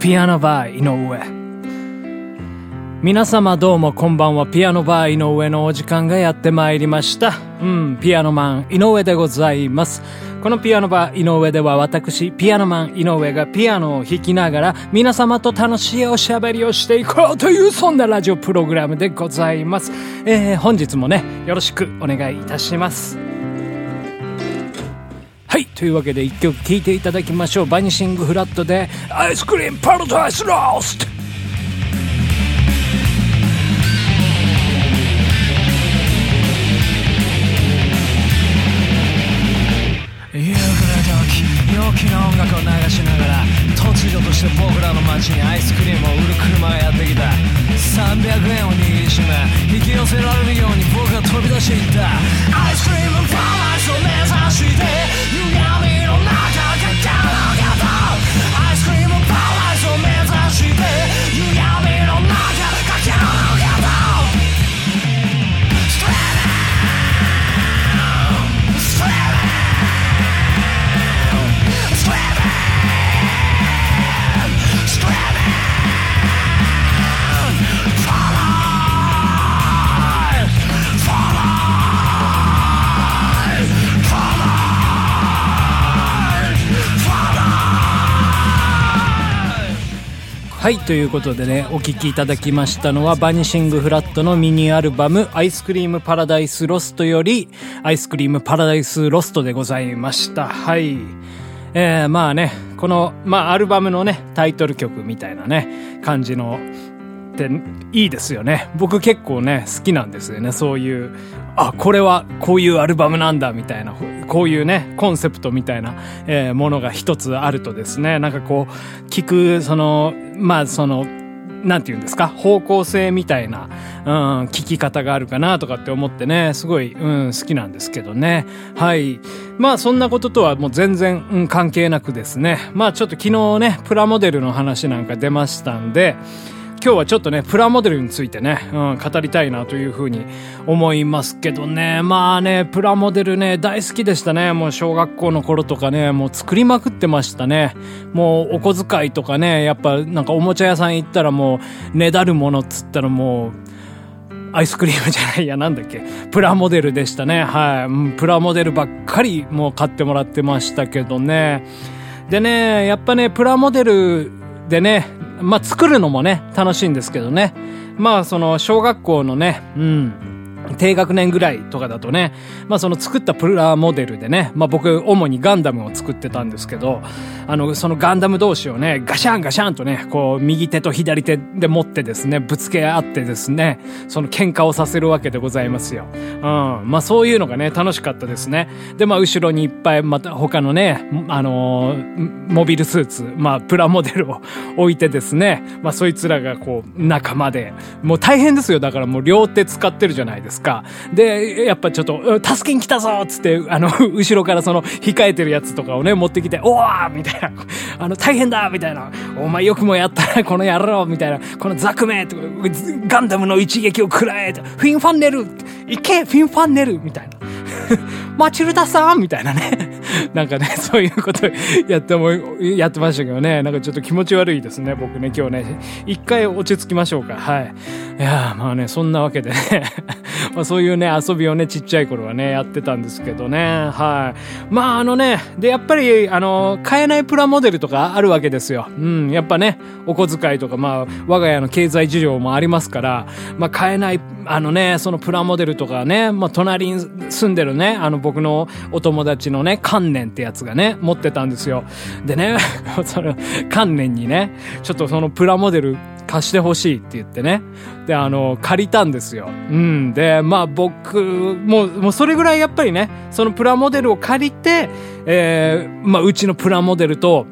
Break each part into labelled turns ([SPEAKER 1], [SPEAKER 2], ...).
[SPEAKER 1] ピアノバー井上。皆様どうもこんばんは。ピアノバー井上のお時間がやってまいりました。うんピアノマン井上でございます。このピアノバー井上では私ピアノマン井上がピアノを弾きながら皆様と楽しいおしゃべりをしていこうというそんなラジオプログラムでございます、えー、本日もねよろしくお願いいたします。い。というわけで一曲聴いていただきましょう。バニシングフラットで、アイスクリームパラダイスロースト夕暮れ時陽気な音楽を流しながら突如として僕らの街にアイスクリームを売る車がやってきた300円を握りしめ引き寄せられるように僕が飛び出していったアイスクリームパラダイスを目指してはい、ということでね、お聴きいただきましたのは、バニシングフラットのミニアルバム、アイスクリームパラダイスロストより、アイスクリームパラダイスロストでございました。はい。えー、まあね、この、まあ、アルバムのね、タイトル曲みたいなね、感じの、っていいですよね。僕結構ね、好きなんですよね。そういう、あ、これはこういうアルバムなんだみたいな、こういうね、コンセプトみたいな、えーものが一つあるとですね、なんかこう、聞く、その、まあその、なんて言うんですか方向性みたいな、うん、聞き方があるかなとかって思ってね、すごい、うん、好きなんですけどね。はい。まあそんなこととはもう全然、うん、関係なくですね。まあちょっと昨日ね、プラモデルの話なんか出ましたんで、今日はちょっとね、プラモデルについてね、うん、語りたいなというふうに思いますけどね。まあね、プラモデルね、大好きでしたね。もう小学校の頃とかね、もう作りまくってましたね。もうお小遣いとかね、やっぱなんかおもちゃ屋さん行ったらもう、ねだるものっつったらもう、アイスクリームじゃないや、なんだっけ。プラモデルでしたね。はい。プラモデルばっかりもう買ってもらってましたけどね。でね、やっぱね、プラモデルでね、まあ、作るのもね、楽しいんですけどね。まあ、その、小学校のね、うん。低学年ぐらいとかだとね、まあその作ったプラモデルでね、まあ僕主にガンダムを作ってたんですけど、あの、そのガンダム同士をね、ガシャンガシャンとね、こう右手と左手で持ってですね、ぶつけ合ってですね、その喧嘩をさせるわけでございますよ。うん。まあそういうのがね、楽しかったですね。で、まあ後ろにいっぱいまた他のね、あのーモビルスーツ、まあプラモデルを 置いてですね、まあそいつらがこう仲間で、もう大変ですよ。だからもう両手使ってるじゃないですか。で、やっぱちょっと、助けに来たぞっつって、あの、後ろからその控えてるやつとかをね、持ってきて、おーみたいな、あの、大変だみたいな、お前よくもやったな、この野郎みたいな、このザクメとかガンダムの一撃を食らえフィンファンネル行けフィンファンネルみたいな。マチルダさんみたいなね。なんかね、そういうことやっても、やってましたけどね。なんかちょっと気持ち悪いですね、僕ね、今日ね。一回落ち着きましょうか。はい。いやまあね、そんなわけでね。まあそういうね、遊びをね、ちっちゃい頃はね、やってたんですけどね。はい。まああのね、で、やっぱり、あの、買えないプラモデルとかあるわけですよ。うん、やっぱね、お小遣いとか、まあ、我が家の経済事情もありますから、まあ買えない、あのね、そのプラモデルとかね、まあ隣に住んでるね、あの僕のお友達のね、観念ってやつがね、持ってたんですよ。でね、その観念にね、ちょっとそのプラモデル貸してほしいって言ってね。で、あの、借りたんですよ。うん。で、まあ僕、もう、もうそれぐらいやっぱりね、そのプラモデルを借りて、えー、まあうちのプラモデルと、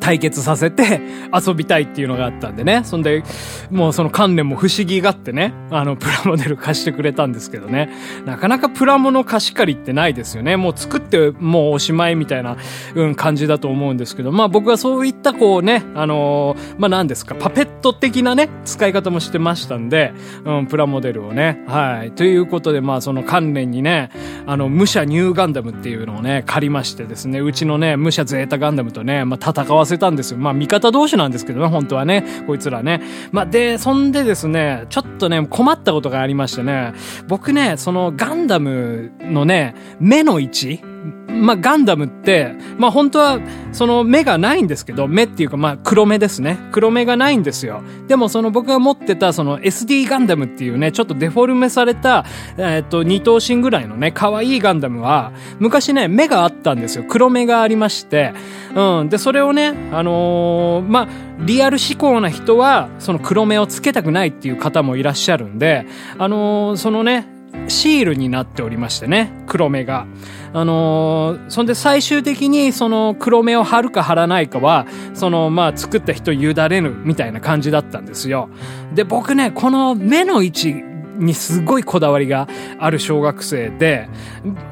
[SPEAKER 1] 対決させて 遊びたいっていうのがあったんでね。そんで、もうその観念も不思議があってね、あの、プラモデル貸してくれたんですけどね。なかなかプラモの貸し借りってないですよね。もう作ってもうおしまいみたいな、うん、感じだと思うんですけど、まあ僕はそういったこうね、あのーまあ何ですか、パペット的なね、使い方もしてましたんで、うん、プラモデルをね。はい。ということで、まあその観念にね、あの、武者ニューガンダムっていうのをね、借りましてですね、うちのね、武者ゼータガンダムとね、まあ戦わせせたんですよ。まあ、味方同士なんですけどね、本当はね。こいつらね。まあ、で、そんでですね、ちょっとね、困ったことがありましてね、僕ね、そのガンダムのね、目の位置まあ、ガンダムって、まあ、本当は、その目がないんですけど、目っていうか、まあ、黒目ですね。黒目がないんですよ。でも、その僕が持ってた、その SD ガンダムっていうね、ちょっとデフォルメされた、えっ、と、二頭身ぐらいのね、可愛いガンダムは、昔ね、目があったんですよ。黒目がありまして、うん。で、それをね、あのー、まあ、リアル思考な人は、その黒目をつけたくないっていう方もいらっしゃるんで、あのー、そのね、シールになっておりましてね、黒目が。あのー、そんで最終的にその黒目を貼るか貼らないかは、そのまあ作った人委ねるみたいな感じだったんですよ。で、僕ね、この目の位置にすごいこだわりがある小学生で、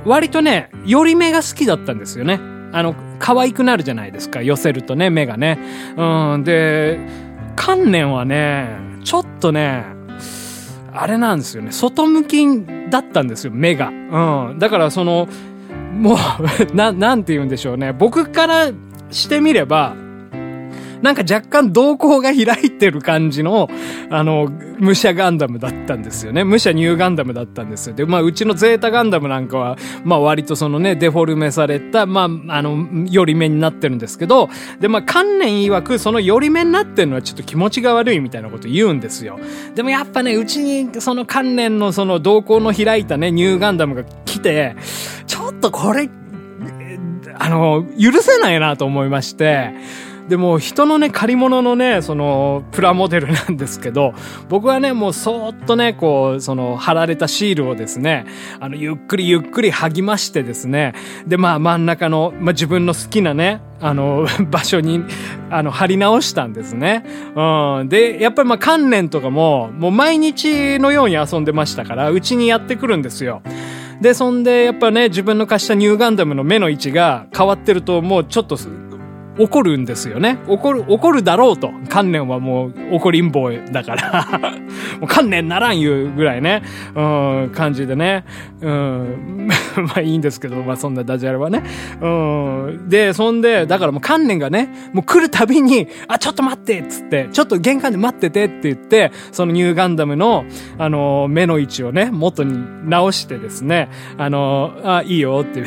[SPEAKER 1] 割とね、寄り目が好きだったんですよね。あの、可愛くなるじゃないですか、寄せるとね、目がね。うん、で、観念はね、ちょっとね、あれなんですよね。外向きだったんですよ、目が。うん。だからその、もう な、なんて言うんでしょうね。僕からしてみれば、なんか若干瞳孔が開いてる感じの、あの、武者ガンダムだったんですよね。武者ニューガンダムだったんですよ。で、まあ、うちのゼータガンダムなんかは、まあ、割とそのね、デフォルメされた、まあ、あの、寄り目になってるんですけど、で、まあ、観念曰く、その寄り目になってるのはちょっと気持ちが悪いみたいなこと言うんですよ。でもやっぱね、うちにその観念のその瞳孔の開いたね、ニューガンダムが来て、ちょっとこれ、あの、許せないなと思いまして、でも人のね、借り物のね、その、プラモデルなんですけど、僕はね、もうそーっとね、こう、その、貼られたシールをですね、あの、ゆっくりゆっくり剥ぎましてですね、で、まあ真ん中の、まあ自分の好きなね、あの、場所に、あの、貼り直したんですね。うん。で、やっぱりまあ観念とかも、もう毎日のように遊んでましたから、うちにやってくるんですよ。で、そんで、やっぱね、自分の貸したニューガンダムの目の位置が変わってると、もうちょっと、怒るんですよね。怒る、怒るだろうと。観念はもう怒りん坊だから もう観念ならんいうぐらいね、うん、感じでね。うん、まあいいんですけど、まあそんなダジャレはね。うん、で、そんで、だからもう観念がね、もう来るたびに、あ、ちょっと待ってっつって、ちょっと玄関で待っててって言って、そのニューガンダムの、あの、目の位置をね、元に直してですね、あの、あ、いいよって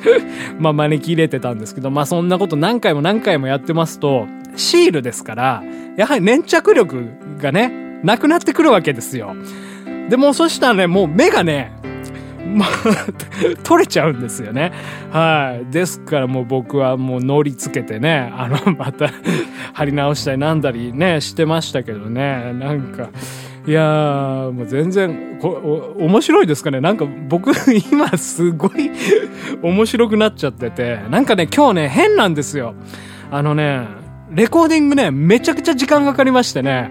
[SPEAKER 1] まあ招き入れてたんですけど、まあそんなこと何回も何何回もやってますと、シールですから、やはり粘着力がね、なくなってくるわけですよ。でもそしたらね、もう目がね、ま、取れちゃうんですよね。はい。ですからもう僕はもう乗りつけてね、あの、また貼り直したりなんだりね、してましたけどね、なんか、いやー、もう全然、こ面白いですかね？なんか僕 今すごい面白くなっちゃってて、なんかね、今日ね、変なんですよ。あのね、レコーディングね、めちゃくちゃ時間かかりましてね、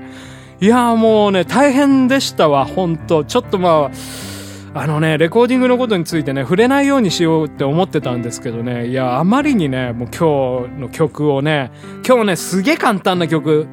[SPEAKER 1] いやーもうね、大変でしたわ、ほんと。ちょっとまあ、あのね、レコーディングのことについてね、触れないようにしようって思ってたんですけどね、いや、あまりにね、もう今日の曲をね、今日ね、すげえ簡単な曲、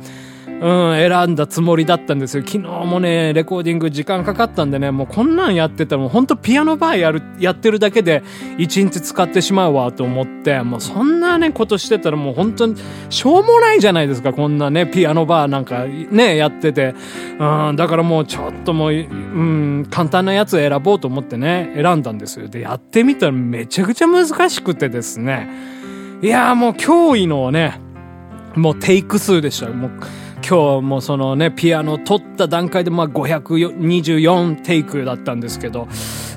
[SPEAKER 1] うん、選んだつもりだったんですよ。昨日もね、レコーディング時間かかったんでね、もうこんなんやってたらもうほんとピアノバーやる、やってるだけで一日使ってしまうわと思って、もうそんなね、ことしてたらもう本当にしょうもないじゃないですか、こんなね、ピアノバーなんかね、やってて。うん、だからもうちょっともう、うん、簡単なやつ選ぼうと思ってね、選んだんですよ。で、やってみたらめちゃくちゃ難しくてですね。いやーもう驚異のね、もうテイク数でした。もう今日もそのね、ピアノ取った段階でまあ524テイクだったんですけど、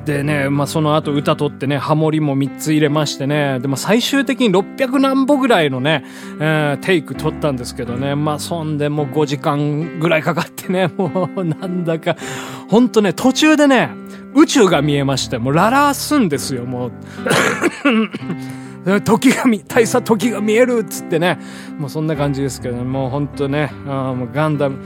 [SPEAKER 1] でね、まあその後歌取ってね、ハモリも3つ入れましてね、でも最終的に600何歩ぐらいのね、えー、テイク取ったんですけどね、まあそんでもう5時間ぐらいかかってね、もうなんだか、ほんとね、途中でね、宇宙が見えまして、もうララーすんですよ、もう。時が見、大佐時が見えるっつってね。もうそんな感じですけど、もうほんとね、あもうガンダム、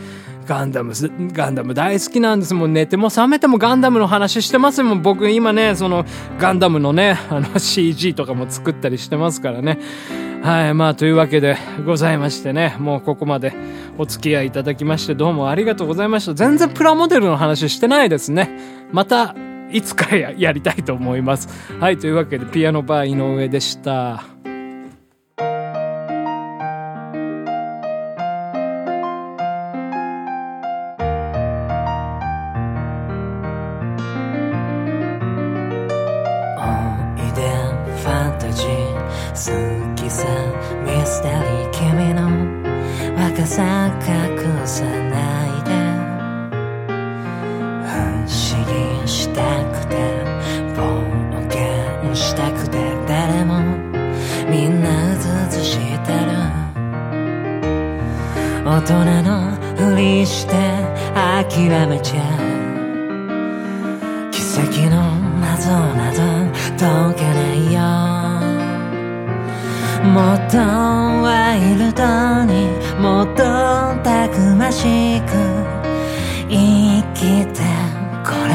[SPEAKER 1] ガンダム、ガンダム大好きなんです。もう寝ても覚めてもガンダムの話してますもん。僕今ね、そのガンダムのね、あの CG とかも作ったりしてますからね。はい、まあというわけでございましてね、もうここまでお付き合いいただきましてどうもありがとうございました。全然プラモデルの話してないですね。またいつかや やりたいと思います。はい、というわけでピアノバー井上でした。
[SPEAKER 2] もっとワイルドにもっとたくましく生きてこれ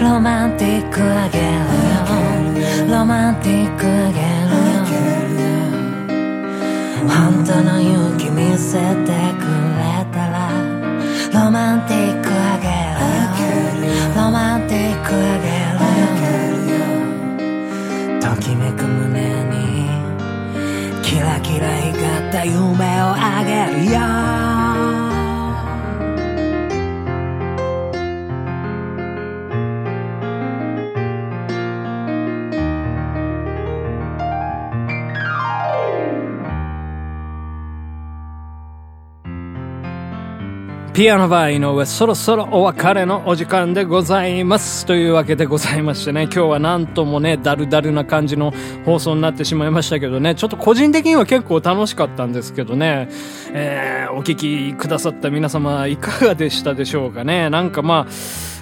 [SPEAKER 2] ロマンティックあげるよ。ロマンティックあげるよ。本当の勇気見せて
[SPEAKER 1] ピアノバー井上、そろそろお別れのお時間でございます。というわけでございましてね、今日はなんともね、だるだるな感じの放送になってしまいましたけどね、ちょっと個人的には結構楽しかったんですけどね、えー、お聞きくださった皆様いかがでしたでしょうかね。なんかまあ、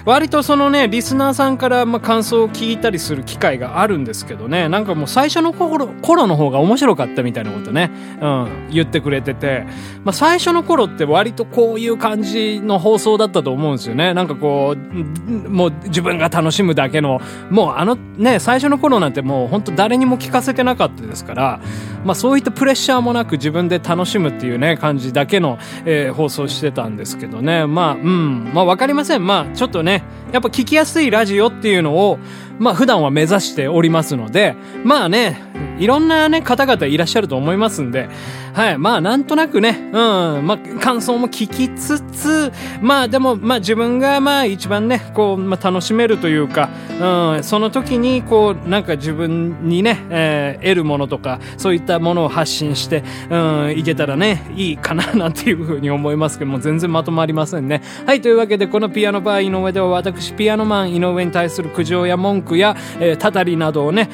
[SPEAKER 1] 割とそのね、リスナーさんからま感想を聞いたりする機会があるんですけどね、なんかもう最初の頃頃の方が面白かったみたいなことね、うん、言ってくれてて、まあ最初の頃って割とこういう感じの放送だったと思うんですよね。なんかこう、もう自分が楽しむだけの、もうあのね、最初の頃なんてもう本当誰にも聞かせてなかったですから、まあそういったプレッシャーもなく自分で楽しむっていうね、感じだけの、えー放送してたんですけどね。まあ、うん、まあわかりません。まあちょっとね、やっぱ聞きやすいラジオっていうのを、まあ普段は目指しておりますので、まあね、いろんなね、方々いらっしゃると思いますんで、はい、まあなんとなくね、うん、まあ感想も聞きつつ、まあでも、まあ自分がまあ一番ね、こう、まあ楽しめるというか、うん、その時にこう、なんか自分にね、えー得るものとか、そういったものを発信して、うん、いけたらね、いいかななんていうふうに思いますけども、全然まとまりませんね。はい、というわけで、このピアノバー井上では私、ピアノマン井上に対する苦情や文句や、えーたたりなどをね、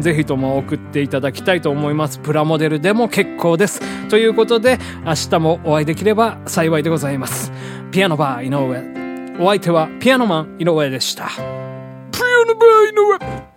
[SPEAKER 1] ぜひとも送ってっていただきたいと思います。プラモデルでも結構です。ということで、明日もお会いできれば幸いでございます。ピアノバー井上。お相手はピアノマン井上でした。ピアノバー井上